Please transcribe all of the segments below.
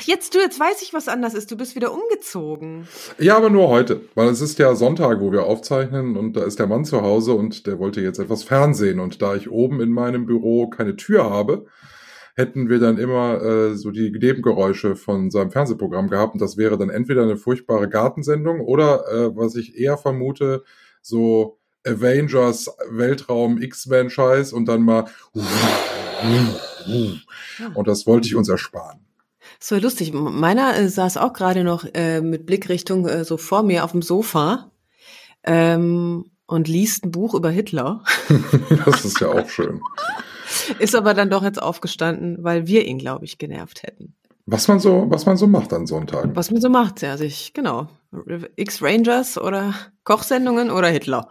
Ach, jetzt du, jetzt weiß ich, was anders ist. Du bist wieder umgezogen. Ja, aber nur heute, weil es ist ja Sonntag, wo wir aufzeichnen und da ist der Mann zu Hause und der wollte jetzt etwas Fernsehen und da ich oben in meinem Büro keine Tür habe, hätten wir dann immer äh, so die Nebengeräusche von seinem Fernsehprogramm gehabt und das wäre dann entweder eine furchtbare Gartensendung oder äh, was ich eher vermute, so Avengers Weltraum X-Men Scheiß und dann mal und das wollte ich uns ersparen. So lustig. Meiner äh, saß auch gerade noch äh, mit Blickrichtung äh, so vor mir auf dem Sofa ähm, und liest ein Buch über Hitler. das ist ja auch schön. Ist aber dann doch jetzt aufgestanden, weil wir ihn, glaube ich, genervt hätten. Was man so, was man so macht an Sonntagen. Was man so macht, ja, sich, genau. X-Rangers oder Kochsendungen oder Hitler.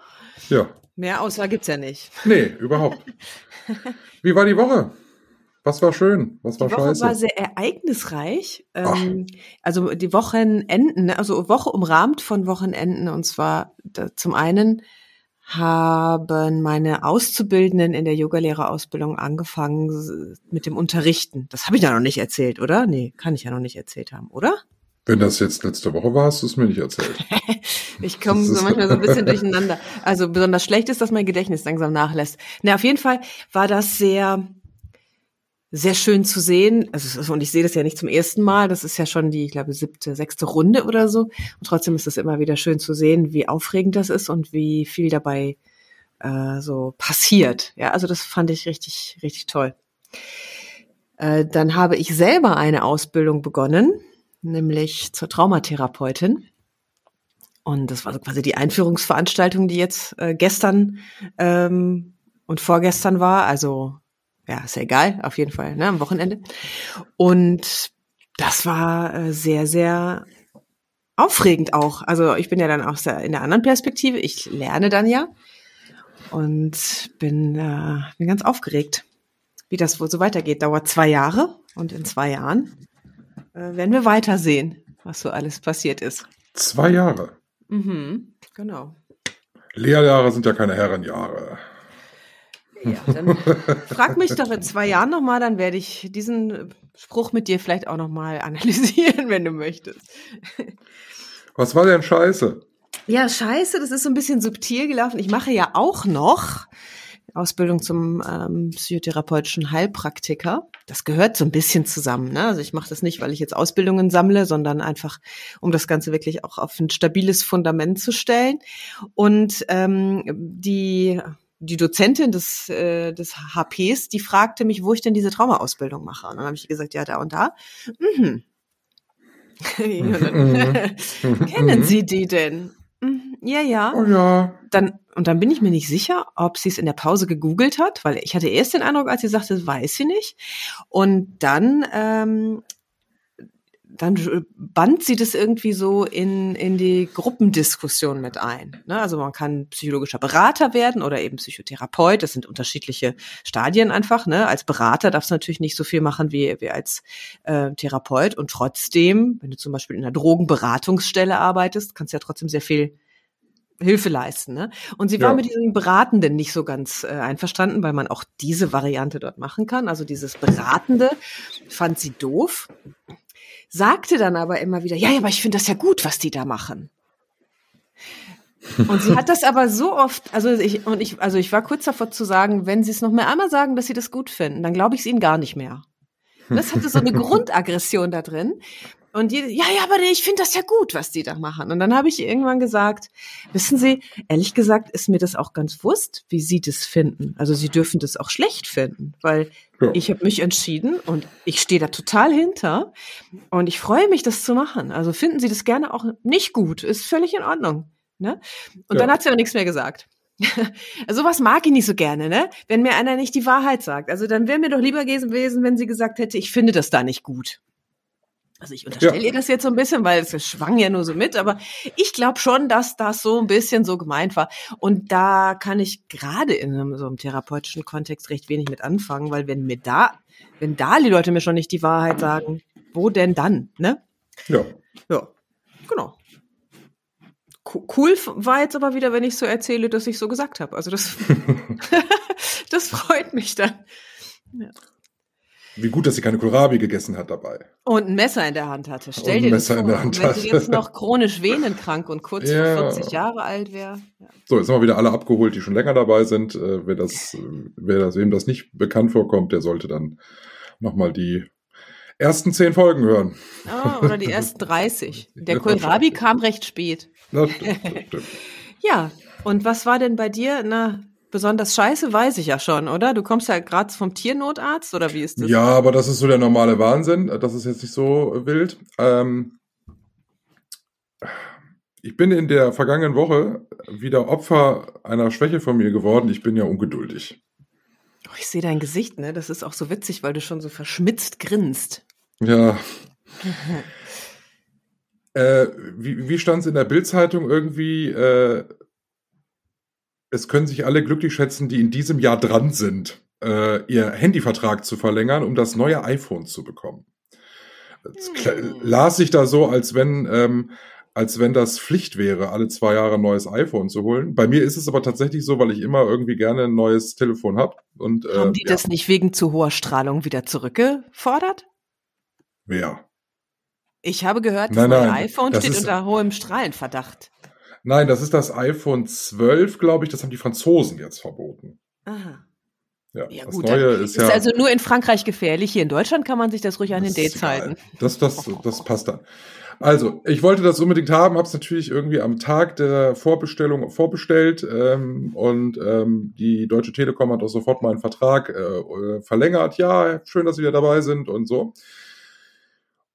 Ja. Mehr Auswahl gibt's ja nicht. Nee, überhaupt. Wie war die Woche? Was war schön? Was war die Woche scheiße? war sehr ereignisreich. Ähm, also die Wochenenden, ne, also Woche umrahmt von Wochenenden. Und zwar da, zum einen haben meine Auszubildenden in der Yogalehrerausbildung angefangen mit dem Unterrichten. Das habe ich ja noch nicht erzählt, oder? Nee, kann ich ja noch nicht erzählt haben, oder? Wenn das jetzt letzte Woche war, hast du es mir nicht erzählt. ich komme so manchmal so ein bisschen durcheinander. Also besonders schlecht ist, dass mein Gedächtnis langsam nachlässt. Na, auf jeden Fall war das sehr sehr schön zu sehen. Also, und ich sehe das ja nicht zum ersten Mal. Das ist ja schon die, ich glaube, siebte, sechste Runde oder so. Und trotzdem ist es immer wieder schön zu sehen, wie aufregend das ist und wie viel dabei äh, so passiert. Ja, also das fand ich richtig, richtig toll. Äh, dann habe ich selber eine Ausbildung begonnen, nämlich zur Traumatherapeutin. Und das war so quasi die Einführungsveranstaltung, die jetzt äh, gestern ähm, und vorgestern war. Also ja, ist ja egal, auf jeden Fall, ne, am Wochenende. Und das war äh, sehr, sehr aufregend auch. Also ich bin ja dann auch in der anderen Perspektive. Ich lerne dann ja und bin, äh, bin ganz aufgeregt, wie das wohl so weitergeht. Dauert zwei Jahre und in zwei Jahren äh, werden wir weitersehen, was so alles passiert ist. Zwei Jahre. Mhm, genau. Lehrjahre sind ja keine Herrenjahre. Ja, dann frag mich doch in zwei Jahren nochmal, dann werde ich diesen Spruch mit dir vielleicht auch nochmal analysieren, wenn du möchtest. Was war denn scheiße? Ja, scheiße, das ist so ein bisschen subtil gelaufen. Ich mache ja auch noch Ausbildung zum ähm, psychotherapeutischen Heilpraktiker. Das gehört so ein bisschen zusammen. Ne? Also ich mache das nicht, weil ich jetzt Ausbildungen sammle, sondern einfach, um das Ganze wirklich auch auf ein stabiles Fundament zu stellen. Und ähm, die die Dozentin des, äh, des HPs, die fragte mich, wo ich denn diese Traumaausbildung mache. Und dann habe ich gesagt, ja, da und da. Mhm. Kennen Sie die denn? Mhm. Ja, ja. Oh ja. Dann, und dann bin ich mir nicht sicher, ob sie es in der Pause gegoogelt hat, weil ich hatte erst den Eindruck, als sie sagte, weiß sie nicht. Und dann ähm, dann band sie das irgendwie so in, in die Gruppendiskussion mit ein. Ne? Also man kann psychologischer Berater werden oder eben Psychotherapeut. Das sind unterschiedliche Stadien einfach. Ne? Als Berater darfst du natürlich nicht so viel machen wie, wie als äh, Therapeut. Und trotzdem, wenn du zum Beispiel in einer Drogenberatungsstelle arbeitest, kannst du ja trotzdem sehr viel Hilfe leisten. Ne? Und sie war ja. mit diesem Beratenden nicht so ganz äh, einverstanden, weil man auch diese Variante dort machen kann. Also dieses Beratende fand sie doof sagte dann aber immer wieder, ja, ja, aber ich finde das ja gut, was die da machen. Und sie hat das aber so oft, also ich, und ich, also ich war kurz davor zu sagen, wenn sie es noch mehr einmal sagen, dass sie das gut finden, dann glaube ich es ihnen gar nicht mehr. Das hatte so eine Grundaggression da drin. Und die, ja, ja, aber ich finde das ja gut, was die da machen. Und dann habe ich irgendwann gesagt, wissen Sie, ehrlich gesagt ist mir das auch ganz wurscht, wie Sie das finden. Also Sie dürfen das auch schlecht finden, weil ja. ich habe mich entschieden und ich stehe da total hinter. Und ich freue mich, das zu machen. Also finden Sie das gerne auch nicht gut, ist völlig in Ordnung. Ne? Und ja. dann hat sie aber nichts mehr gesagt. also was mag ich nicht so gerne, ne? Wenn mir einer nicht die Wahrheit sagt. Also dann wäre mir doch lieber gewesen, wenn sie gesagt hätte, ich finde das da nicht gut. Also ich unterstelle Ja. ihr das jetzt so ein bisschen, weil es schwang ja nur so mit, aber ich glaube schon, dass das so ein bisschen so gemeint war. Und da kann ich gerade in einem, so einem therapeutischen Kontext recht wenig mit anfangen, weil wenn mir da, wenn da die Leute mir schon nicht die Wahrheit sagen, wo denn dann, ne? Ja. Ja, genau. Co- Cool war jetzt aber wieder, wenn ich so erzähle, dass ich so gesagt habe. Also das, das freut mich dann. Wie gut, dass sie keine Kohlrabi gegessen hat dabei. Und ein Messer in der Hand hatte. Stell Und dir das Messer vor. in der Hand Und wenn sie hatte. jetzt noch chronisch venonkrank und kurz Ja. vor 40 Jahre alt wäre. Ja. So, jetzt haben wir wieder alle abgeholt, die schon länger dabei sind. Äh, wer das, äh, wer das, wem das nicht bekannt vorkommt, der sollte dann nochmal die ersten zehn Folgen hören. Ah, oder die ersten 30. Der Kohlrabi kam recht spät. Na, stimmt, stimmt. Ja, und was war denn bei dir? Na, besonders scheiße weiß ich ja schon, oder? Du kommst ja gerade vom Tiernotarzt, oder wie ist das? Ja, aber das ist so der normale Wahnsinn. Das ist jetzt nicht so wild. Ähm, ich bin in der vergangenen Woche wieder Opfer einer Schwäche von mir geworden. Ich bin ja ungeduldig. Oh, ich sehe dein Gesicht, ne? Das ist auch so witzig, weil du schon so verschmitzt grinst. Ja. äh, wie wie stand es in der Bildzeitung irgendwie? Äh, es können sich alle glücklich schätzen, die in diesem Jahr dran sind, äh, ihr Handyvertrag zu verlängern, um das neue iPhone zu bekommen. Das Hm. las sich da so, als wenn, ähm, als wenn das Pflicht wäre, alle zwei Jahre ein neues iPhone zu holen. Bei mir ist es aber tatsächlich so, weil ich immer irgendwie gerne ein neues Telefon habe. Und äh, Haben die ja, das nicht wegen zu hoher Strahlung wieder zurückgefordert? ja. Ich habe gehört, das Nein, neue nein, iPhone das steht unter hohem Strahlenverdacht. Nein, das ist das iPhone 12, glaube ich. Das haben die Franzosen jetzt verboten. Aha. Ja, Ja das gut, Neue ist ist ja. also nur in Frankreich gefährlich. Hier in Deutschland kann man sich das ruhig an den Datezeiten. egal. Das, das, das passt dann. Also, ich wollte das unbedingt haben, habe es natürlich irgendwie am Tag der Vorbestellung vorbestellt ähm, und ähm, die Deutsche Telekom hat auch sofort meinen Vertrag äh, äh, verlängert. Ja, schön, dass Sie wieder dabei sind und so.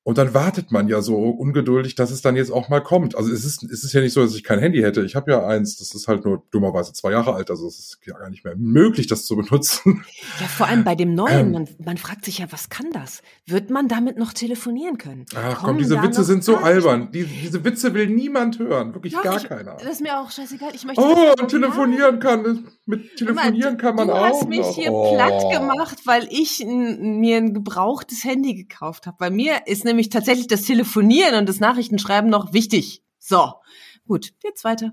Und dann wartet man ja so ungeduldig, dass es dann jetzt auch mal kommt. Also es ist, es ist ja nicht so, dass ich kein Handy hätte. Ich habe ja eins, das ist halt nur dummerweise zwei Jahre alt. Also es ist ja gar nicht mehr möglich, das zu benutzen. Ja, vor allem bei dem neuen, Ähm. man, man fragt sich ja, was kann das? Wird man damit noch telefonieren können? Ach komm, Kommen diese da Witze sind so albern. Die, diese Witze will niemand hören. Wirklich Doch, gar ich, keiner. Das ist mir auch scheißegal. Ich möchte Oh, und telefonieren kann. Mit telefonieren kann man du auch. hast mich noch. hier oh. platt gemacht, weil ich mir ein gebrauchtes Handy gekauft habe. Bei mir ist nämlich tatsächlich das Telefonieren und das Nachrichtenschreiben noch wichtig. So, gut, jetzt weiter.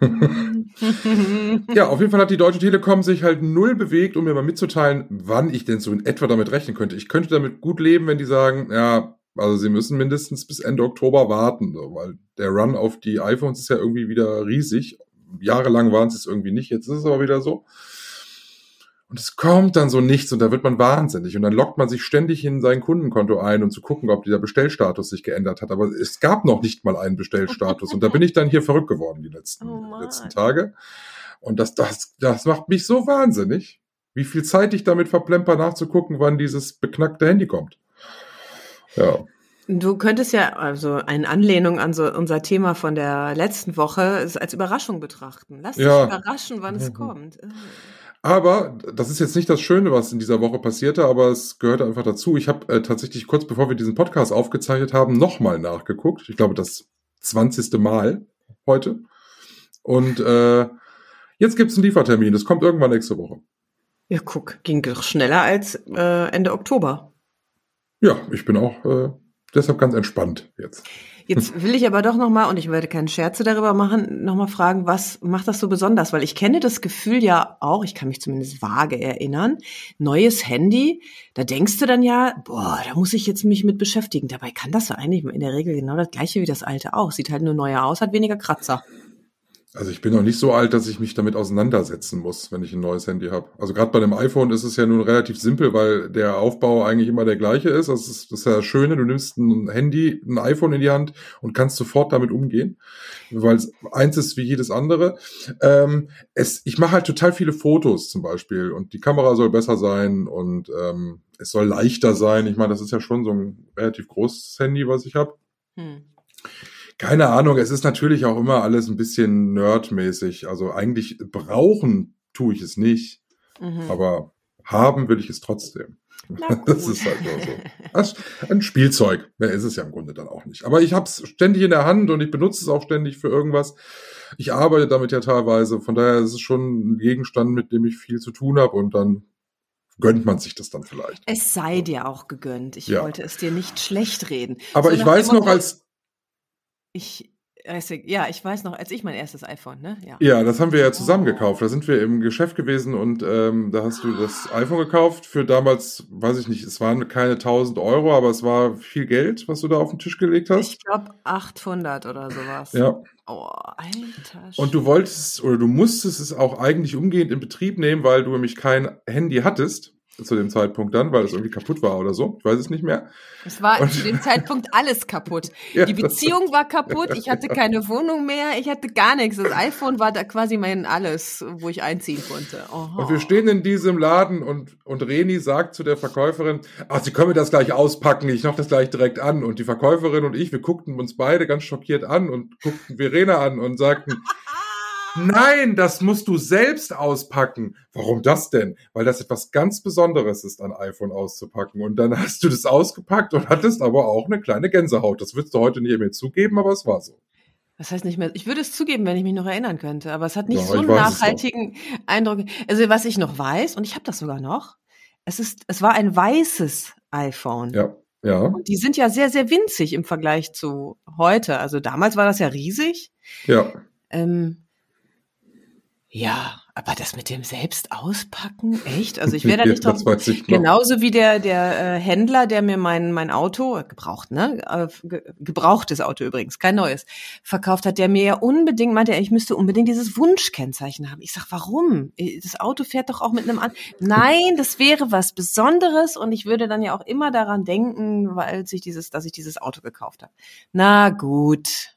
Ja, auf jeden Fall hat die Deutsche Telekom sich halt null bewegt, um mir mal mitzuteilen, wann ich denn so in etwa damit rechnen könnte. Ich könnte damit gut leben, wenn die sagen, ja, also sie müssen mindestens bis Ende Oktober warten, weil der Run auf die iPhones ist ja irgendwie wieder riesig. Jahrelang waren sie es irgendwie nicht, jetzt ist es aber wieder so. Und es kommt dann so nichts und da wird man wahnsinnig und dann lockt man sich ständig in sein Kundenkonto ein, um zu gucken, ob dieser Bestellstatus sich geändert hat. Aber es gab noch nicht mal einen Bestellstatus und da bin ich dann hier verrückt geworden die letzten, Oh letzten Tage. Und das, das, das macht mich so wahnsinnig, wie viel Zeit ich damit verplemper, nachzugucken, wann dieses beknackte Handy kommt. Ja. Du könntest ja also eine Anlehnung an so unser Thema von der letzten Woche es als Überraschung betrachten. Lass dich Ja. überraschen, wann es Mhm. kommt. Aber das ist jetzt nicht das Schöne, was in dieser Woche passierte, aber es gehört einfach dazu. Ich habe äh, tatsächlich kurz bevor wir diesen Podcast aufgezeichnet haben, nochmal nachgeguckt. Ich glaube, das 20. Mal heute. Und äh, jetzt gibt's einen Liefertermin. Das kommt irgendwann nächste Woche. Ja, guck, ging doch schneller als äh, Ende Oktober. Ja, ich bin auch äh, deshalb ganz entspannt jetzt. Jetzt will ich aber doch noch mal und ich werde keine Scherze darüber machen, noch mal fragen, was macht das so besonders? Weil ich kenne das Gefühl ja auch, ich kann mich zumindest vage erinnern, neues Handy, da denkst du dann ja, boah, da muss ich jetzt mich mit beschäftigen. Dabei kann das ja eigentlich in der Regel genau das gleiche wie das alte auch. Sieht halt nur neuer aus, hat weniger Kratzer. Also ich bin noch nicht so alt, dass ich mich damit auseinandersetzen muss, wenn ich ein neues Handy habe. Also gerade bei dem iPhone ist es ja nun relativ simpel, weil der Aufbau eigentlich immer der gleiche ist. Das ist das, ist ja das Schöne, du nimmst ein Handy, ein iPhone in die Hand und kannst sofort damit umgehen, weil es eins ist wie jedes andere. Ähm, es, ich mache halt total viele Fotos zum Beispiel und die Kamera soll besser sein und ähm, es soll leichter sein. Ich meine, das ist ja schon so ein relativ großes Handy, was ich habe. Hm. Keine Ahnung, es ist natürlich auch immer alles ein bisschen nerdmäßig. Also eigentlich brauchen tue ich es nicht, Mhm. aber haben will ich es trotzdem. Das ist halt nur so. Ein Spielzeug. Mehr ist es ja im Grunde dann auch nicht. Aber ich habe es ständig in der Hand und ich benutze es auch ständig für irgendwas. Ich arbeite damit ja teilweise. Von daher ist es schon ein Gegenstand, mit dem ich viel zu tun habe und dann gönnt man sich das dann vielleicht. Es sei dir auch gegönnt. Ich Ja. wollte es dir nicht schlecht reden. Aber So ich weiß noch, als, Ich, weiß nicht, ja, ich weiß noch, als ich mein erstes iPhone, ne? Ja. ja, das haben wir ja zusammen gekauft. Da sind wir im Geschäft gewesen und ähm, da hast du das iPhone gekauft für damals, weiß ich nicht, es waren keine 1000 Euro, aber es war viel Geld, was du da auf den Tisch gelegt hast. Ich glaube 800 oder sowas. Ja, Oh, alter Und du wolltest oder du musstest es auch eigentlich umgehend in Betrieb nehmen, weil du nämlich kein Handy hattest zu dem Zeitpunkt dann, weil es irgendwie kaputt war oder so. Ich weiß es nicht mehr. Es war Und- zu dem Zeitpunkt alles kaputt. Ja, Die Beziehung war kaputt, ich hatte keine Wohnung mehr, ich hatte gar nichts. Das iPhone war da quasi mein alles, wo ich einziehen konnte. Oha. Und wir stehen in diesem Laden und, und Reni sagt zu der Verkäuferin, ach, Sie können mir das gleich auspacken, ich mach das gleich direkt an. Und die Verkäuferin und ich, wir guckten uns beide ganz schockiert an und guckten Verena an und sagten, Nein, das musst du selbst auspacken. Warum das denn? Weil das etwas ganz Besonderes ist, ein iPhone auszupacken. Und dann hast du das ausgepackt und hattest aber auch eine kleine Gänsehaut. Das würdest du heute nicht mehr zugeben, aber es war so. Das heißt nicht mehr, ich würde es zugeben, wenn ich mich noch erinnern könnte, aber es hat nicht Ja, so einen nachhaltigen Eindruck. Also was ich noch weiß, und ich habe das sogar noch, es ist, es war ein weißes iPhone. Ja, ja. Und die sind ja sehr, sehr winzig im Vergleich zu heute. Also damals war das ja riesig. Ja. Ähm, ja, aber das mit dem selbst auspacken, echt? Also ich wäre da nicht drauf. Genauso wie der der äh, Händler, der mir mein mein Auto gebraucht, ne, äh, ge gebrauchtes Auto übrigens, kein neues, verkauft hat, der mir ja unbedingt meinte, ich müsste unbedingt dieses Wunschkennzeichen haben. Ich sag, warum? Das Auto fährt doch auch mit einem an. Nein, das wäre was Besonderes und ich würde dann ja auch immer daran denken, weil sich dieses, dass ich dieses Auto gekauft habe. Na gut.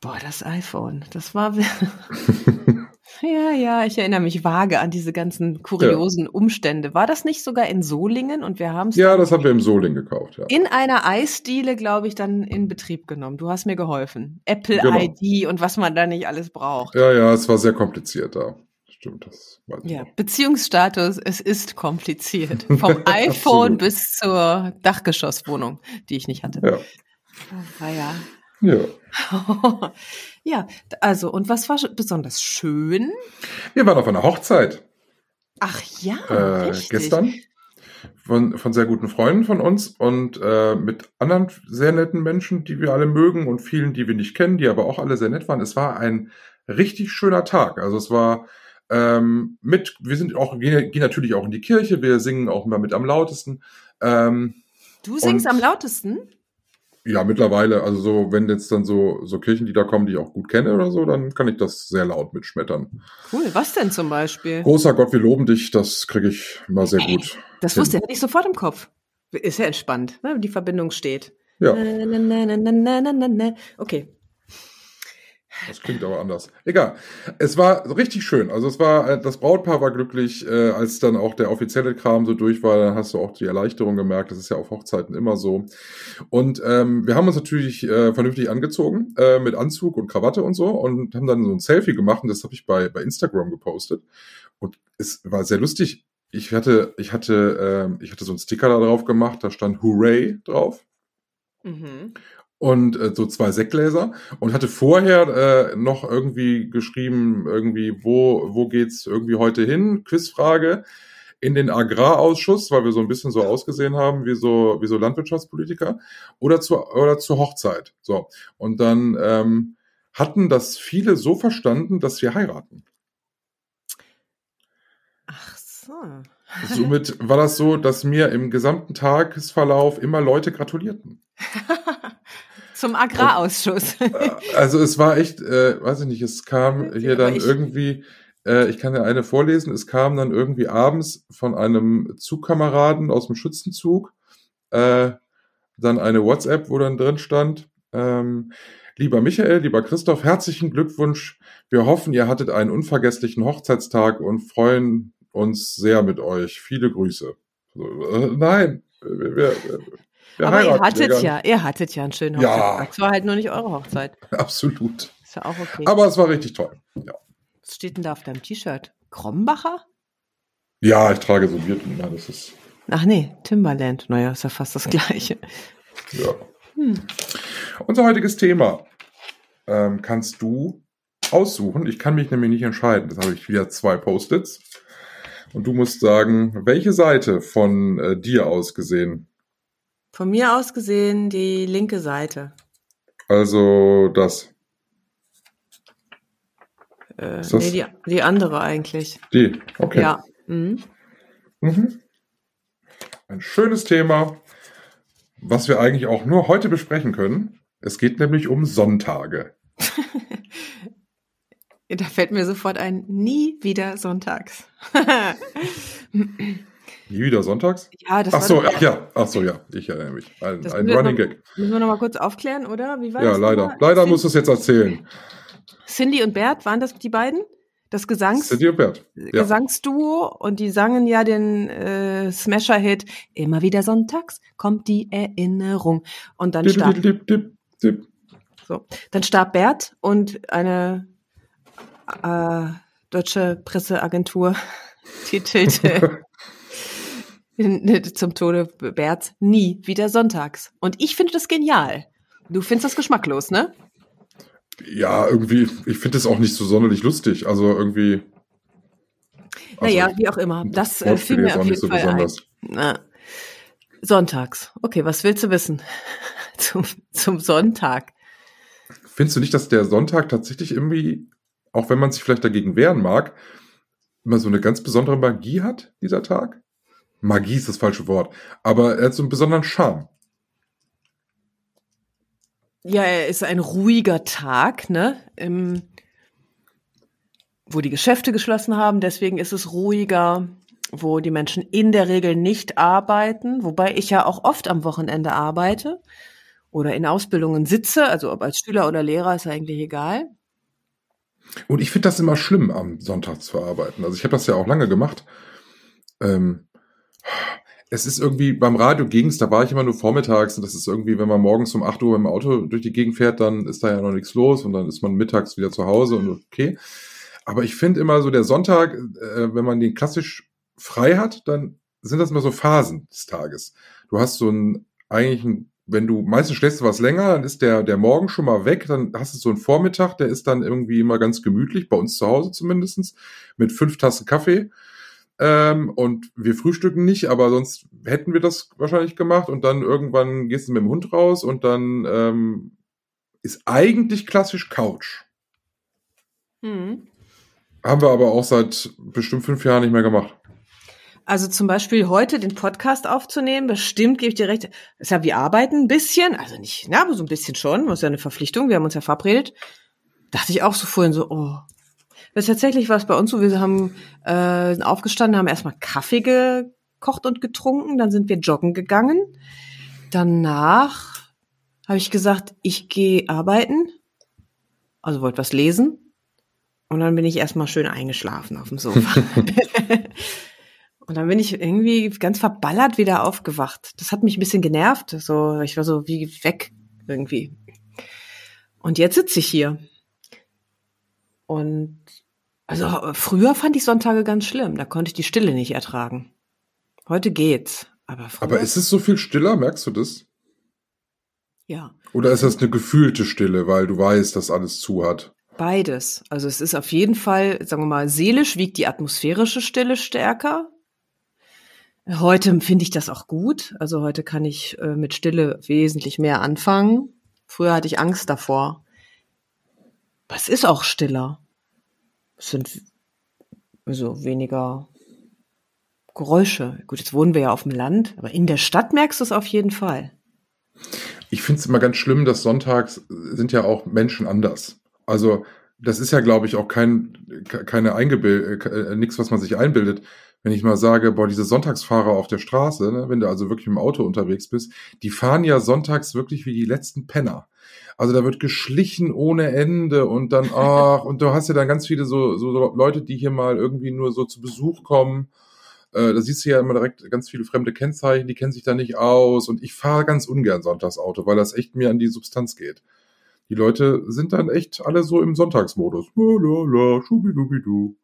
Boah, das iPhone, das war. ja, ja, ich erinnere mich vage an diese ganzen kuriosen Umstände. War das nicht sogar in Solingen und wir haben es Ja, das haben wir im Soling gekauft, ja. in einer Eisdiele, glaube ich, dann in Betrieb genommen. Du hast mir geholfen. Apple Genau. ID und was man da nicht alles braucht. Ja, ja, es war sehr kompliziert da. Stimmt, das weiß ich Ja, noch. Beziehungsstatus, es ist kompliziert. Vom iPhone bis zur Dachgeschosswohnung, die ich nicht hatte. Ja. Oh, weia. ja. ja, also, und was war besonders schön? Wir waren auf einer Hochzeit Ach ja, äh, gestern von, von sehr guten Freunden von uns und äh, mit anderen sehr netten Menschen, die wir alle mögen und vielen, die wir nicht kennen, die aber auch alle sehr nett waren. Es war ein richtig schöner Tag. Also es war ähm, mit, wir sind auch, gehen, gehen natürlich auch in die Kirche, wir singen auch immer mit am lautesten. Ähm, Du singst am lautesten? Ja, mittlerweile, also so, wenn jetzt dann so, so Kirchenlieder kommen, die ich auch gut kenne oder so, dann kann ich das sehr laut mitschmettern. Cool, was denn zum Beispiel? Großer Gott, wir loben dich, das kriege ich immer sehr gut. Das hin. wusste er nicht sofort im Kopf. Ist ja entspannt, ne? Die Verbindung steht. Ja, na, na, na. Okay. Das klingt aber anders. Egal. Es war richtig schön. Also es war, äh, das Brautpaar war glücklich, äh, als dann auch der offizielle Kram so durch war, dann hast du auch die Erleichterung gemerkt. Das ist ja auf Hochzeiten immer so. Und ähm, wir haben uns natürlich äh, vernünftig angezogen, äh, mit Anzug und Krawatte und so und haben dann so ein Selfie gemacht und das habe ich bei, bei Instagram gepostet. Und es war sehr lustig. Ich hatte, ich hatte, ähm, ich hatte so einen Sticker da drauf gemacht, da stand Hooray drauf Mhm. Und äh, so zwei Sektgläser und hatte vorher äh, noch irgendwie geschrieben, irgendwie, wo, wo geht's irgendwie heute hin? Quizfrage in den Agrarausschuss, weil wir so ein bisschen so ausgesehen haben wie so, wie so Landwirtschaftspolitiker, oder zur, oder zur Hochzeit. So. Und dann ähm, hatten das viele so verstanden, dass wir heiraten. Ach so. Somit war das so, dass mir im gesamten Tagesverlauf immer Leute gratulierten. Zum Agrarausschuss. Also es war echt, äh, weiß ich nicht, es kam hier dann irgendwie, äh, ich kann ja eine vorlesen, es kam dann irgendwie abends von einem Zugkameraden aus dem Schützenzug äh, dann eine WhatsApp, wo dann drin stand, ähm, lieber Michael, lieber Christoph, herzlichen Glückwunsch. Wir hoffen, ihr hattet einen unvergesslichen Hochzeitstag und freuen uns sehr mit euch. Viele Grüße. So, äh, nein, wir, wir Aber ihr hattet ja, ihr hattet ja einen schönen Ja. Hochzeitstag. Es war halt nur nicht eure Hochzeit. Absolut. Ist ja auch okay. Aber es war richtig toll. Ja. Was steht denn da auf deinem T-Shirt? Krombacher? Ja, ich trage so Bierten. Ja, das ist, Ach nee, Timberland. Naja, ist ja fast das gleiche. ja. Unser heutiges Thema ähm, kannst du aussuchen. Ich kann mich nämlich nicht entscheiden. Das habe ich wieder zwei Post-its. Und du musst sagen, welche Seite von äh, dir aus gesehen? Von mir aus gesehen die linke Seite. Also das. Äh, das- nee, die, die andere eigentlich. Die. Okay. Ja. Mhm. Mhm. Ein schönes Thema, was wir eigentlich auch nur heute besprechen können. Es geht nämlich um Sonntage. Da fällt mir sofort ein, nie wieder sonntags. Nie wieder sonntags? ja, das Ach so, ach ja, ach so, ja, ich erinnere mich. Ein, ein Running noch- Gag. Müssen wir noch mal kurz aufklären, oder? Wie war Ja, das leider. nochmal? Leider Cindy, musst du es jetzt erzählen. Cindy und Bert, waren das die beiden? Das Gesangs Cindy und Bert. Ja. Gesangsduo und die sangen ja den äh, Smasher-Hit Immer wieder sonntags kommt die Erinnerung. Und dann Dip, starb, dip, dip. so, dann starb Bert und eine äh, deutsche Presseagentur titelte zum Tode Berts nie wieder sonntags. Und ich finde das genial. Du findest das geschmacklos, ne? Ja, irgendwie, ich finde es auch nicht so sonderlich lustig. Also irgendwie. Also, naja, wie auch immer. Das äh, fiel mir auf nicht jeden so Fall besonders. ein. Na, sonntags. Okay, was willst du wissen? zum, zum Sonntag. Findest du nicht, dass der Sonntag tatsächlich irgendwie, auch wenn man sich vielleicht dagegen wehren mag, immer so eine ganz besondere Magie hat, dieser Tag? Magie ist das falsche Wort. Aber er hat so einen besonderen Charme. Ja, er ist ein ruhiger Tag, ne? Im, wo die Geschäfte geschlossen haben, deswegen ist es ruhiger, wo die Menschen in der Regel nicht arbeiten, wobei ich ja auch oft am Wochenende arbeite oder in Ausbildungen sitze, also ob als Schüler oder Lehrer ist eigentlich egal. Und ich finde das immer schlimm, am Sonntag zu arbeiten. Also ich habe das ja auch lange gemacht. Ähm, es ist irgendwie, beim Radio ging's, da war ich immer nur vormittags und das ist irgendwie, wenn man morgens um 8 Uhr im Auto durch die Gegend fährt, dann ist da ja noch nichts los und dann ist man mittags wieder zu Hause und okay. Aber ich finde immer so der Sonntag, äh, wenn man den klassisch frei hat, dann sind das immer so Phasen des Tages. Du hast so ein, eigentlich ein, wenn du, meistens schläfst du was länger, dann ist der, der Morgen schon mal weg, dann hast du so einen Vormittag, der ist dann irgendwie immer ganz gemütlich, bei uns zu Hause zumindestens mit fünf Tassen Kaffee. Ähm, und wir frühstücken nicht, aber sonst hätten wir das wahrscheinlich gemacht und dann irgendwann gehst du mit dem Hund raus und dann ähm, ist eigentlich klassisch Couch. Hm. Haben wir aber auch seit bestimmt fünf Jahren nicht mehr gemacht. Also zum Beispiel heute den Podcast aufzunehmen, bestimmt gebe ich dir recht. Ist ja, wir arbeiten ein bisschen, also nicht, na, aber so ein bisschen schon. Das ist ja eine Verpflichtung. Wir haben uns ja verabredet. Dachte ich auch so vorhin so, oh. Das ist tatsächlich was bei uns so. Wir haben äh, sind aufgestanden, haben erstmal Kaffee gekocht und getrunken, dann sind wir joggen gegangen. Danach habe ich gesagt, ich gehe arbeiten. Also wollte was lesen. Und dann bin ich erstmal schön eingeschlafen auf dem Sofa. Und dann bin ich irgendwie ganz verballert wieder aufgewacht. Das hat mich ein bisschen genervt. So, ich war so wie weg irgendwie. Und jetzt sitze ich hier. Und also früher fand ich Sonntage ganz schlimm. Da konnte ich die Stille nicht ertragen. Heute geht's. Aber früher, Aber ist es so viel stiller, merkst du das? ja, Oder ist das eine gefühlte Stille, weil du weißt, dass alles zu hat? beides. Also es ist auf jeden Fall, sagen wir mal, seelisch wiegt die atmosphärische Stille stärker. Heute finde ich das auch gut. Also heute kann ich äh, mit Stille wesentlich mehr anfangen. Früher hatte ich Angst davor. Aber es ist auch stiller. Sind also weniger Geräusche. Gut, jetzt wohnen wir ja auf dem Land, aber in der Stadt merkst du es auf jeden Fall. Ich finde es immer ganz schlimm, dass sonntags sind ja auch Menschen anders. Also das ist ja, glaube ich, auch kein keine Eingebild, äh, nichts, was man sich einbildet. Wenn ich mal sage, boah, diese Sonntagsfahrer auf der Straße, ne, wenn du also wirklich im Auto unterwegs bist, die fahren ja sonntags wirklich wie die letzten Penner. Also da wird geschlichen ohne Ende und dann, ach, und du hast ja dann ganz viele so, so Leute, die hier mal irgendwie nur so zu Besuch kommen. Äh, da siehst du ja immer direkt ganz viele fremde Kennzeichen, die kennen sich da nicht aus. Und ich fahre ganz ungern Sonntagsauto, weil das echt mir an die Substanz geht. Die Leute sind dann echt alle so im Sonntagsmodus. La, la, la, schubidubidu.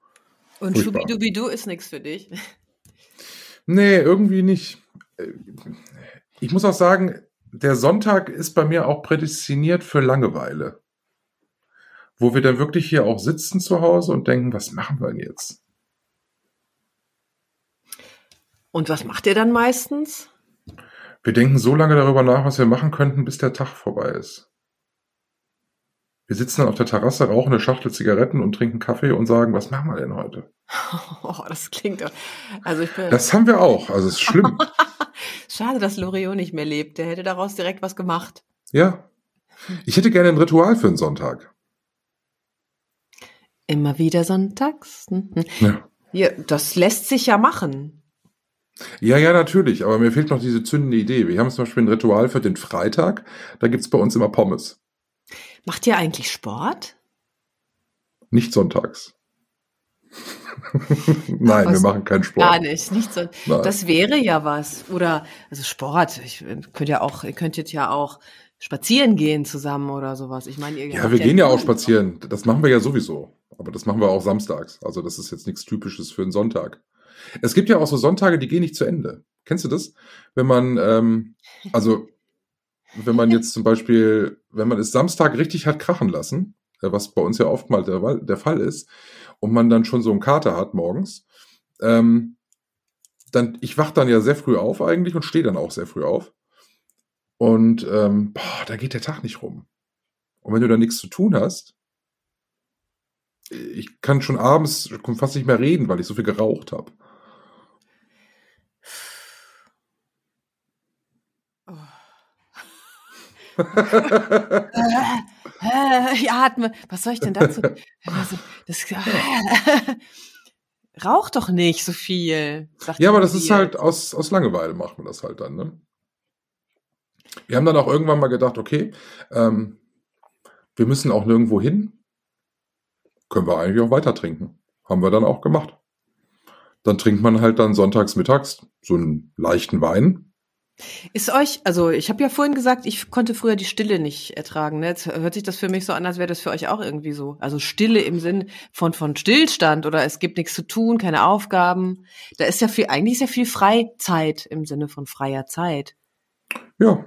Und. Schubidubidu ist nichts für dich. Nee, irgendwie nicht. Ich muss auch sagen, der Sonntag ist bei mir auch prädestiniert für Langeweile. Wo wir dann wirklich hier auch sitzen zu Hause und denken, was machen wir denn jetzt? Und was macht ihr dann meistens? Wir denken so lange darüber nach, was wir machen könnten, bis der Tag vorbei ist. Wir sitzen dann auf der Terrasse, rauchen eine Schachtel Zigaretten und trinken Kaffee und sagen, was machen wir denn heute? Oh, das klingt doch. Also ich bin. Das haben wir auch. Also es ist schlimm. Schade, dass Loriot nicht mehr lebt. Der hätte daraus direkt was gemacht. ja. Ich hätte gerne ein Ritual für einen Sonntag. Immer wieder sonntags. Mhm. Ja. Ja, das lässt sich ja machen. Ja, ja, natürlich. Aber mir fehlt noch diese zündende Idee. Wir haben zum Beispiel ein Ritual für den Freitag. Da gibt's bei uns immer Pommes. Macht ihr eigentlich Sport? Nicht sonntags. Nein, wir Was? machen keinen Sport. Gar nicht, nicht so. Nein. Das wäre ja was. Oder, also Sport. Ich könnt ja auch, ihr könntet ja auch spazieren gehen zusammen oder sowas. Ich meine, ihr Ja, wir gehen ja auch spazieren. Das machen wir ja sowieso. Aber das machen wir auch samstags. Also das ist jetzt nichts Typisches für einen Sonntag. Es gibt ja auch so Sonntage, die gehen nicht zu Ende. Kennst du das? Wenn man, ähm, also wenn man jetzt zum Beispiel, wenn man es Samstag richtig hat krachen lassen, äh, was bei uns ja oftmals der, der Fall ist, und man dann schon so einen Kater hat morgens, ähm, dann, ich wach dann ja sehr früh auf eigentlich und stehe dann auch sehr früh auf. Und ähm, boah, da geht der Tag nicht rum. Und wenn du da nichts zu tun hast, ich kann schon abends fast nicht mehr reden, weil ich so viel geraucht habe. Äh, ja, atme. Was soll ich denn dazu? Also, das, rauch doch nicht so viel. Ja, aber das ist halt aus, aus Langeweile macht man das halt dann, ne? Wir haben dann auch irgendwann mal gedacht, okay, ähm, wir müssen auch nirgendwo hin. Können wir eigentlich auch weiter trinken. Haben wir dann auch gemacht. Dann trinkt man halt dann sonntags mittags so einen leichten Wein. Ist euch, also ich habe ja vorhin gesagt, ich konnte früher die Stille nicht ertragen. Ne? Jetzt hört sich das für mich so an, als wäre das für euch auch irgendwie so. Also Stille im Sinn von von Stillstand oder es gibt nichts zu tun, keine Aufgaben. Da ist ja viel, eigentlich ist ja viel Freizeit im Sinne von freier Zeit. Ja.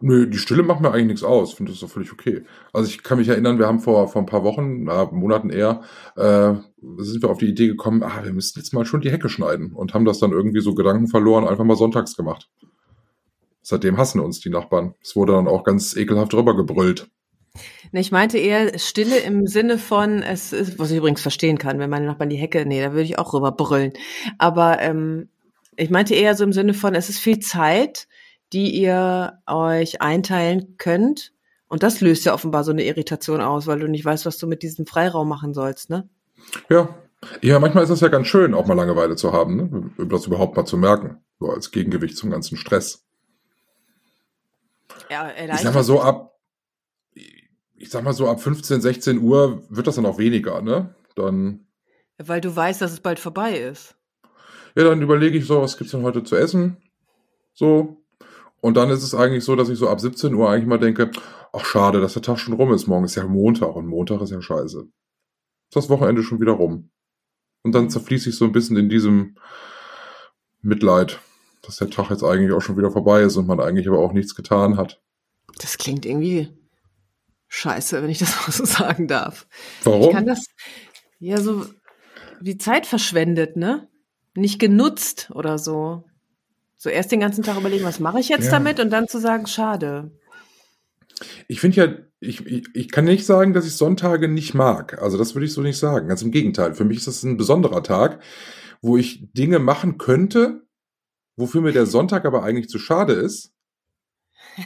Nö, die Stille macht mir eigentlich nichts aus. Finde das doch völlig okay. Also ich kann mich erinnern, wir haben vor, vor ein paar Wochen, na, Monaten eher, äh, sind wir auf die Idee gekommen, ah, wir müssten jetzt mal schon die Hecke schneiden und haben das dann irgendwie so Gedanken verloren, einfach mal sonntags gemacht. Seitdem hassen uns die Nachbarn. Es wurde dann auch ganz ekelhaft drüber gebrüllt. Ne, ich meinte eher Stille im Sinne von, es ist, was ich übrigens verstehen kann, wenn meine Nachbarn die Hecke, nee, da würde ich auch rüber brüllen. Aber ähm, ich meinte eher so im Sinne von, es ist viel Zeit, die ihr euch einteilen könnt. Und das löst ja offenbar so eine Irritation aus, weil du nicht weißt, was du mit diesem Freiraum machen sollst, ne? Ja. Ja, manchmal ist es ja ganz schön, auch mal Langeweile zu haben, ne? Das überhaupt mal zu merken. So als Gegengewicht zum ganzen Stress. Ja, Ich sag mal so ab, ich sag mal so ab 15, 16 Uhr wird das dann auch weniger, ne? Dann, Weil du weißt, dass es bald vorbei ist. ja, dann überlege ich so, was gibt's denn heute zu essen? So. Und dann ist es eigentlich so, dass ich so ab 17 Uhr eigentlich mal denke, ach schade, dass der Tag schon rum ist. Morgen ist ja Montag und Montag ist ja scheiße. Ist das Wochenende schon wieder rum. Und dann zerfließe ich so ein bisschen in diesem Mitleid, dass der Tag jetzt eigentlich auch schon wieder vorbei ist und man eigentlich aber auch nichts getan hat. Das klingt irgendwie scheiße, wenn ich das mal so sagen darf. Warum? Ich kann das ja so die Zeit verschwendet, ne? Nicht genutzt oder so. So erst den ganzen Tag überlegen, was mache ich jetzt Ja. damit und dann zu sagen, schade. Ich finde ja, ich, ich, ich kann nicht sagen, dass ich Sonntage nicht mag. Also das würde ich so nicht sagen. Ganz im Gegenteil. Für mich ist das ein besonderer Tag, wo ich Dinge machen könnte, wofür mir der Sonntag aber eigentlich zu schade ist.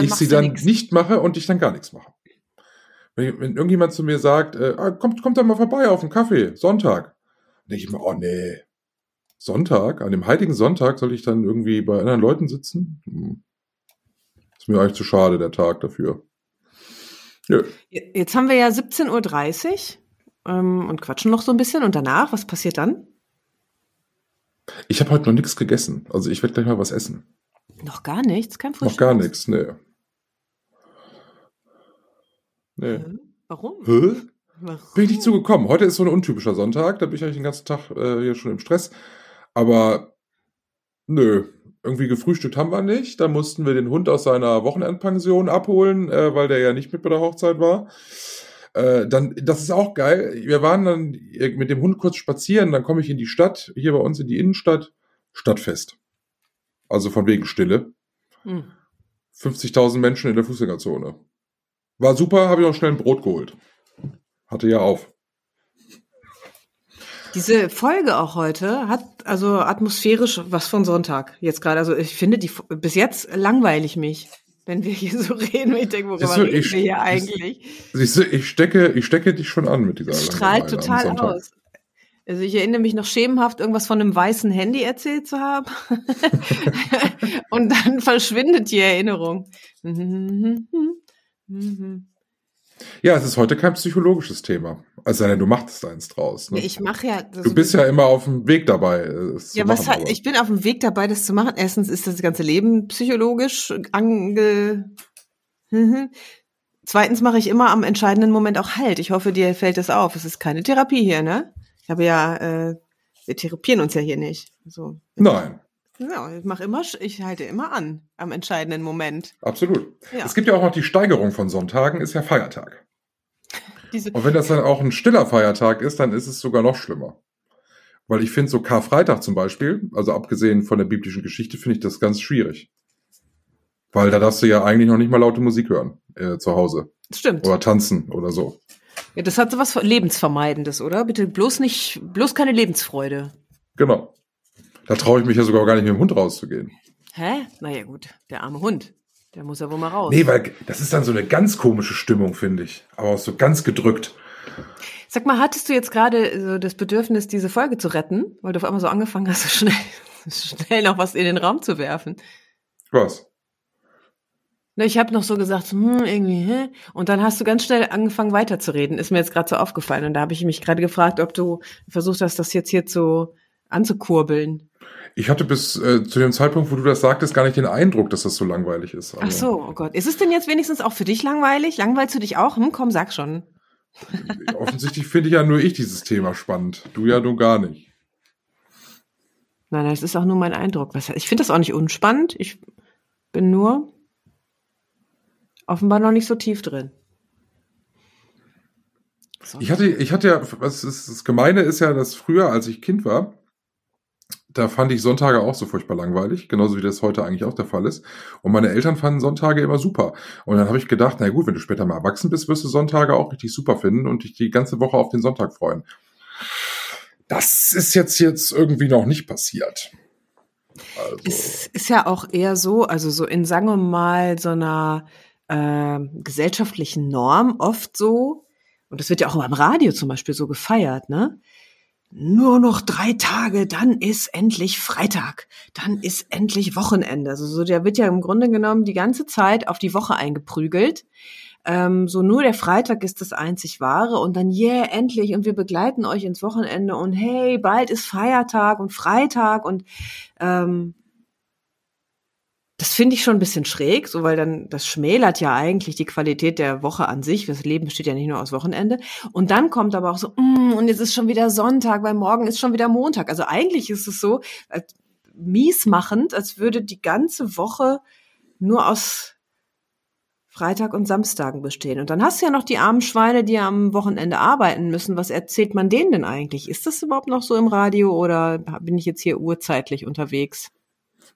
Ich sie dann nix. nicht mache und ich dann gar nichts mache. Wenn, wenn irgendjemand zu mir sagt, äh, ah, kommt, kommt da mal vorbei auf den Kaffee, Sonntag, dann denke ich mir, oh nee, Sonntag, an dem heiligen Sonntag soll ich dann irgendwie bei anderen Leuten sitzen? Hm. Ist mir eigentlich zu schade, der Tag dafür. Nö. Jetzt haben wir ja 17.30 Uhr ähm, und quatschen noch so ein bisschen. Und danach, was passiert dann? Ich habe heute noch nichts gegessen. Also ich werde gleich mal was essen. Noch gar nichts, kein Frühstück. Noch gar nichts, nee. Nee. Warum? Hä? Warum? Bin ich nicht zugekommen. Heute ist so ein untypischer Sonntag. Da bin ich eigentlich den ganzen Tag äh, hier schon im Stress. Aber Nö, irgendwie gefrühstückt haben wir nicht. Dann mussten wir den Hund aus seiner Wochenendpension abholen, äh, weil der ja nicht mit bei der Hochzeit war. Äh, dann, das ist auch geil. Wir waren dann mit dem Hund kurz spazieren, dann komme ich in die Stadt, hier bei uns in die Innenstadt, Stadtfest. Also von wegen Stille. Hm. 50.000 Menschen in der Fußgängerzone. War super, habe ich auch schnell ein Brot geholt. Hatte ja auf. Diese Folge auch heute hat also atmosphärisch was von Sonntag jetzt gerade. Also ich finde die bis jetzt langweilig mich, wenn wir hier so reden. Ich denke, worüber du, reden ich- wir hier ich- eigentlich? Siehst du, ich stecke, ich stecke dich schon an mit dieser Es strahlt total aus. Also ich erinnere mich noch schemenhaft, irgendwas von einem weißen Handy erzählt zu haben. Und dann verschwindet die Erinnerung. Ja, es ist heute kein psychologisches Thema. Denn, du machst eins draus. Ne? Ich mache ja. du bist ja immer auf dem Weg dabei. Es Ja, was machen, hat, ich bin auf dem Weg dabei, das zu machen. Erstens ist das ganze Leben psychologisch ange. Mhm. Zweitens mache ich immer am entscheidenden Moment auch Halt. Ich hoffe, dir fällt das auf. Es ist keine Therapie hier, ne? Ich habe ja, äh, wir therapieren uns ja hier nicht. So. Nein, Ja, ich mache immer, ich halte immer an am entscheidenden Moment. absolut. Ja. Es gibt ja auch noch die Steigerung von Sonntagen, ist ja Feiertag. Diese, Und wenn das dann auch ein stiller Feiertag ist, dann ist es sogar noch schlimmer. Weil ich finde, so Karfreitag zum Beispiel, also abgesehen von der biblischen Geschichte, finde ich das ganz schwierig. Weil da darfst du ja eigentlich noch nicht mal laute Musik hören äh, zu Hause. stimmt. Oder tanzen oder so. Ja, das hat so was Lebensvermeidendes, oder? Bitte bloß nicht, bloß keine Lebensfreude. Genau. Da traue ich mich ja sogar gar nicht mit dem Hund rauszugehen. Hä? Naja, gut. Der arme Hund. Der muss ja wohl mal raus. Nee, weil das ist dann so eine ganz komische Stimmung, finde ich. Aber auch so ganz gedrückt. Sag mal, hattest du jetzt gerade so das Bedürfnis, diese Folge zu retten, weil du auf einmal so angefangen hast, so schnell, schnell noch was in den Raum zu werfen? Was? Na, ich habe noch so gesagt, hm, irgendwie, hä? Und dann hast du ganz schnell angefangen weiterzureden. Ist mir jetzt gerade so aufgefallen. Und da habe ich mich gerade gefragt, ob du versucht hast, das jetzt hier so anzukurbeln. Ich hatte bis äh, zu dem Zeitpunkt, wo du das sagtest, gar nicht den Eindruck, dass das so langweilig ist. Ach so, oh Gott. Ist es denn jetzt wenigstens auch für dich langweilig? Langweilst du dich auch? Hm, komm, sag schon. Offensichtlich finde ich ja nur ich dieses Thema spannend. Du ja nur gar nicht. Nein, nein, das ist auch nur mein Eindruck. Ich finde das auch nicht unspannend. Ich bin nur offenbar noch nicht so tief drin. So. Ich hatte, ich hatte ja, was ist, das Gemeine ist ja, dass früher, als ich Kind war, da fand ich Sonntage auch so furchtbar langweilig, genauso wie das heute eigentlich auch der Fall ist. Und meine Eltern fanden Sonntage immer super. Und dann habe ich gedacht, na gut, wenn du später mal erwachsen bist, wirst du Sonntage auch richtig super finden und dich die ganze Woche auf den Sonntag freuen. Das ist jetzt jetzt irgendwie noch nicht passiert. Also, Es ist ja auch eher so, also so in, sagen wir mal, so einer äh, gesellschaftlichen Norm oft so, und das wird ja auch beim Radio zum Beispiel so gefeiert, ne? Nur noch drei Tage, dann ist endlich Freitag, dann ist endlich Wochenende. Also so, der wird ja im Grunde genommen die ganze Zeit auf die Woche eingeprügelt. Ähm, so nur der Freitag ist das einzig wahre und dann, yeah, endlich und wir begleiten euch ins Wochenende und hey, bald ist Feiertag und Freitag und ähm, das finde ich schon ein bisschen schräg, so weil dann das schmälert ja eigentlich die Qualität der Woche an sich. Das Leben besteht ja nicht nur aus Wochenende. Und dann kommt aber auch so, mm, und jetzt ist schon wieder Sonntag, weil morgen ist schon wieder Montag. Also eigentlich ist es so äh, miesmachend, als würde die ganze Woche nur aus Freitag und Samstagen bestehen. Und dann hast du ja noch die armen Schweine, die am Wochenende arbeiten müssen. Was erzählt man denen denn eigentlich? Ist das überhaupt noch so im Radio oder bin ich jetzt hier urzeitlich unterwegs?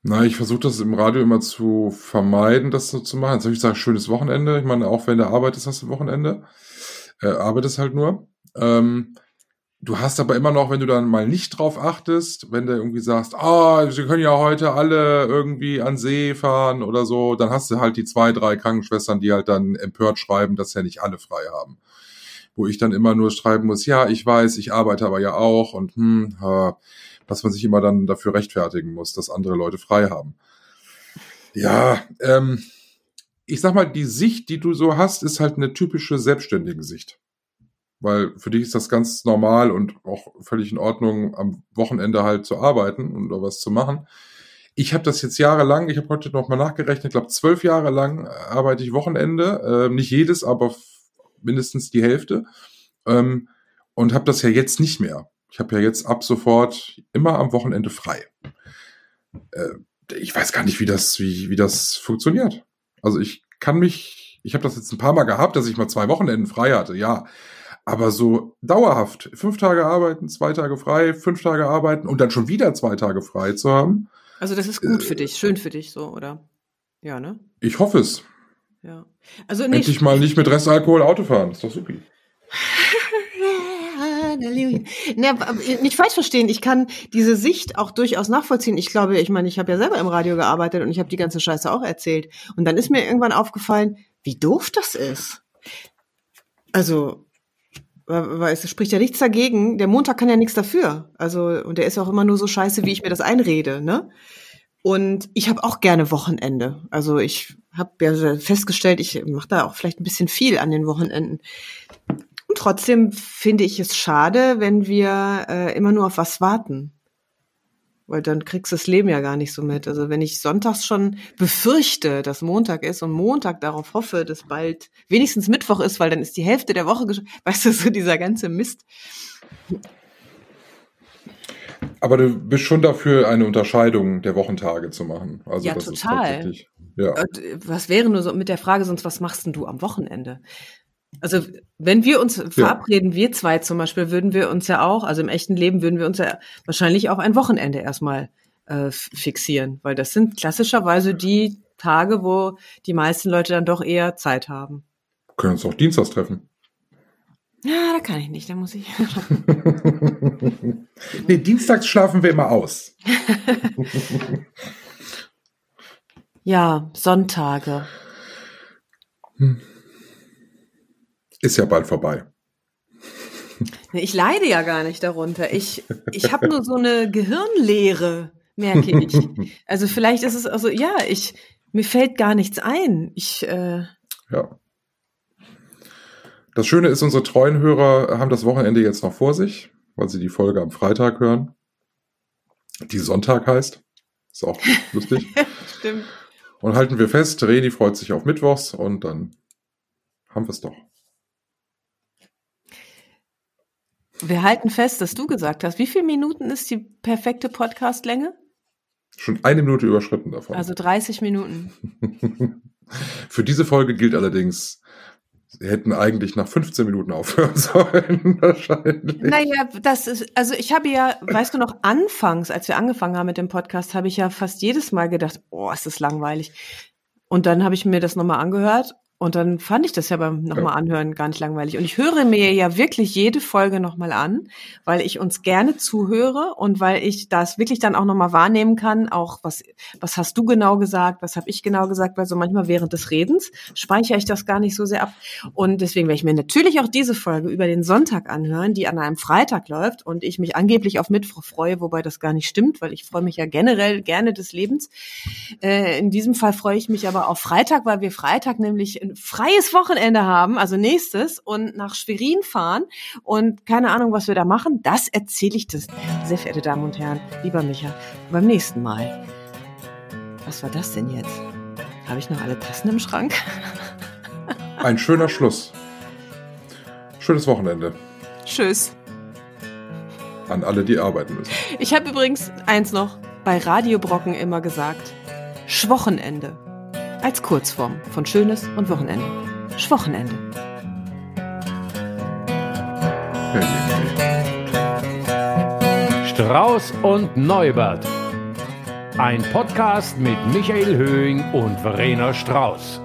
Na, ich versuche das im Radio immer zu vermeiden, das so zu machen. Jetzt habe ich gesagt, schönes Wochenende. Ich meine, auch wenn du arbeitest, hast du Wochenende. Äh, arbeitest halt nur. Ähm, du hast aber immer noch, wenn du dann mal nicht drauf achtest, wenn du irgendwie sagst, ah, sie können ja heute alle irgendwie an See fahren oder so, dann hast du halt die zwei, drei Krankenschwestern, die halt dann empört schreiben, dass ja nicht alle frei haben. Wo ich dann immer nur schreiben muss, ja, ich weiß, ich arbeite aber ja auch und hm, äh, dass man sich immer dann dafür rechtfertigen muss, dass andere Leute frei haben. Ja, ähm, ich sag mal, die Sicht, die du so hast, ist halt eine typische selbstständige Sicht. Weil für dich ist das ganz normal und auch völlig in Ordnung, am Wochenende halt zu arbeiten und oder was zu machen. Ich habe das jetzt jahrelang, ich habe heute noch mal nachgerechnet, ich glaube zwölf Jahre lang arbeite ich Wochenende, äh, nicht jedes, aber mindestens die Hälfte ähm, und habe das ja jetzt nicht mehr. Ich habe ja jetzt ab sofort immer am Wochenende frei. äh, ich weiß gar nicht, wie das, wie, wie das funktioniert. Also ich kann mich, ich habe das jetzt ein paar Mal gehabt, dass ich mal zwei Wochenenden frei hatte, ja. Aber so dauerhaft, fünf Tage arbeiten, zwei Tage frei, fünf Tage arbeiten und dann schon wieder zwei Tage frei zu haben. Also das ist gut für dich, schön für dich, so, oder? Ja, ne? Ich hoffe es. Ja. Also nicht. Endlich mal nicht mit Restalkohol Auto fahren, ist doch super. Ne, nicht falsch verstehen, ich kann diese Sicht auch durchaus nachvollziehen. Ich glaube, ich meine, ich habe ja selber im Radio gearbeitet und ich habe die ganze Scheiße auch erzählt. Und dann ist mir irgendwann aufgefallen, wie doof das ist. Also, weil es spricht ja nichts dagegen. Der Montag kann ja nichts dafür. Also, und der ist auch immer nur so scheiße, wie ich mir das einrede, ne? Und ich habe auch gerne Wochenende. Also ich habe ja festgestellt, ich mache da auch vielleicht ein bisschen viel an den Wochenenden. Und trotzdem finde ich es schade, wenn wir äh, immer nur auf was warten. Weil dann kriegst du das Leben ja gar nicht so mit. Also wenn ich sonntags schon befürchte, dass Montag ist und Montag darauf hoffe, dass bald wenigstens Mittwoch ist, weil dann ist die Hälfte der Woche, weißt du, so dieser ganze Mist. Aber du bist schon dafür, eine Unterscheidung der Wochentage zu machen. Also ja, das total. Ist ja. Was wäre nur so mit der Frage sonst, was machst denn du am Wochenende? Also wenn wir uns verabreden, ja. wir zwei zum Beispiel, würden wir uns ja auch, also im echten Leben würden wir uns ja wahrscheinlich auch ein Wochenende erstmal äh, fixieren, weil das sind klassischerweise die Tage, wo die meisten Leute dann doch eher Zeit haben. Wir können uns auch Dienstags treffen. Ja, da kann ich nicht, da muss ich. nee, dienstags schlafen wir immer aus. ja, Sonntage. Hm. Ist ja bald vorbei. Ich leide ja gar nicht darunter. Ich, ich habe nur so eine Gehirnleere, merke ich. Also vielleicht ist es also, ja, ich, mir fällt gar nichts ein. Ich, äh, ja. Das Schöne ist, unsere treuen Hörer haben das Wochenende jetzt noch vor sich, weil sie die Folge am Freitag hören, die Sonntag heißt. Ist auch lustig. Stimmt. Und halten wir fest, Reni freut sich auf Mittwochs und dann haben wir es doch. Wir halten fest, dass du gesagt hast, wie viele Minuten ist die perfekte Podcastlänge? Schon eine Minute überschritten davon. Also 30 Minuten. Für diese Folge gilt allerdings, sie hätten eigentlich nach 15 Minuten aufhören sollen, wahrscheinlich. Naja, das ist, also ich habe ja, weißt du noch, anfangs, als wir angefangen haben mit dem Podcast, habe ich ja fast jedes Mal gedacht, oh, ist das langweilig. Und dann habe ich mir das nochmal angehört und dann fand ich das ja beim nochmal ja. anhören gar nicht langweilig. Und ich höre mir ja wirklich jede Folge nochmal an, weil ich uns gerne zuhöre und weil ich das wirklich dann auch nochmal wahrnehmen kann, auch was, was hast du genau gesagt, was habe ich genau gesagt, weil so manchmal während des Redens speichere ich das gar nicht so sehr ab. Und deswegen werde ich mir natürlich auch diese Folge über den Sonntag anhören, die an einem Freitag läuft und ich mich angeblich auf Mittwoch freue, wobei das gar nicht stimmt, weil ich freue mich ja generell gerne des Lebens. Äh, in diesem Fall freue ich mich aber auf Freitag, weil wir Freitag nämlich ein freies Wochenende haben, also nächstes, und nach Schwerin fahren und keine Ahnung, was wir da machen, das erzähle ich das, sehr verehrte Damen und Herren, lieber Micha, beim nächsten Mal. Was war das denn jetzt? Habe ich noch alle Tassen im Schrank? Ein schöner Schluss. Schönes Wochenende. Tschüss. An alle, die arbeiten müssen. Ich habe übrigens eins noch bei Radiobrocken immer gesagt. Schwochenende als Kurzform von Schönes und Wochenende. Schwochenende. Strauß und Neubert. Ein Podcast mit Michael Höhing und Verena Strauß.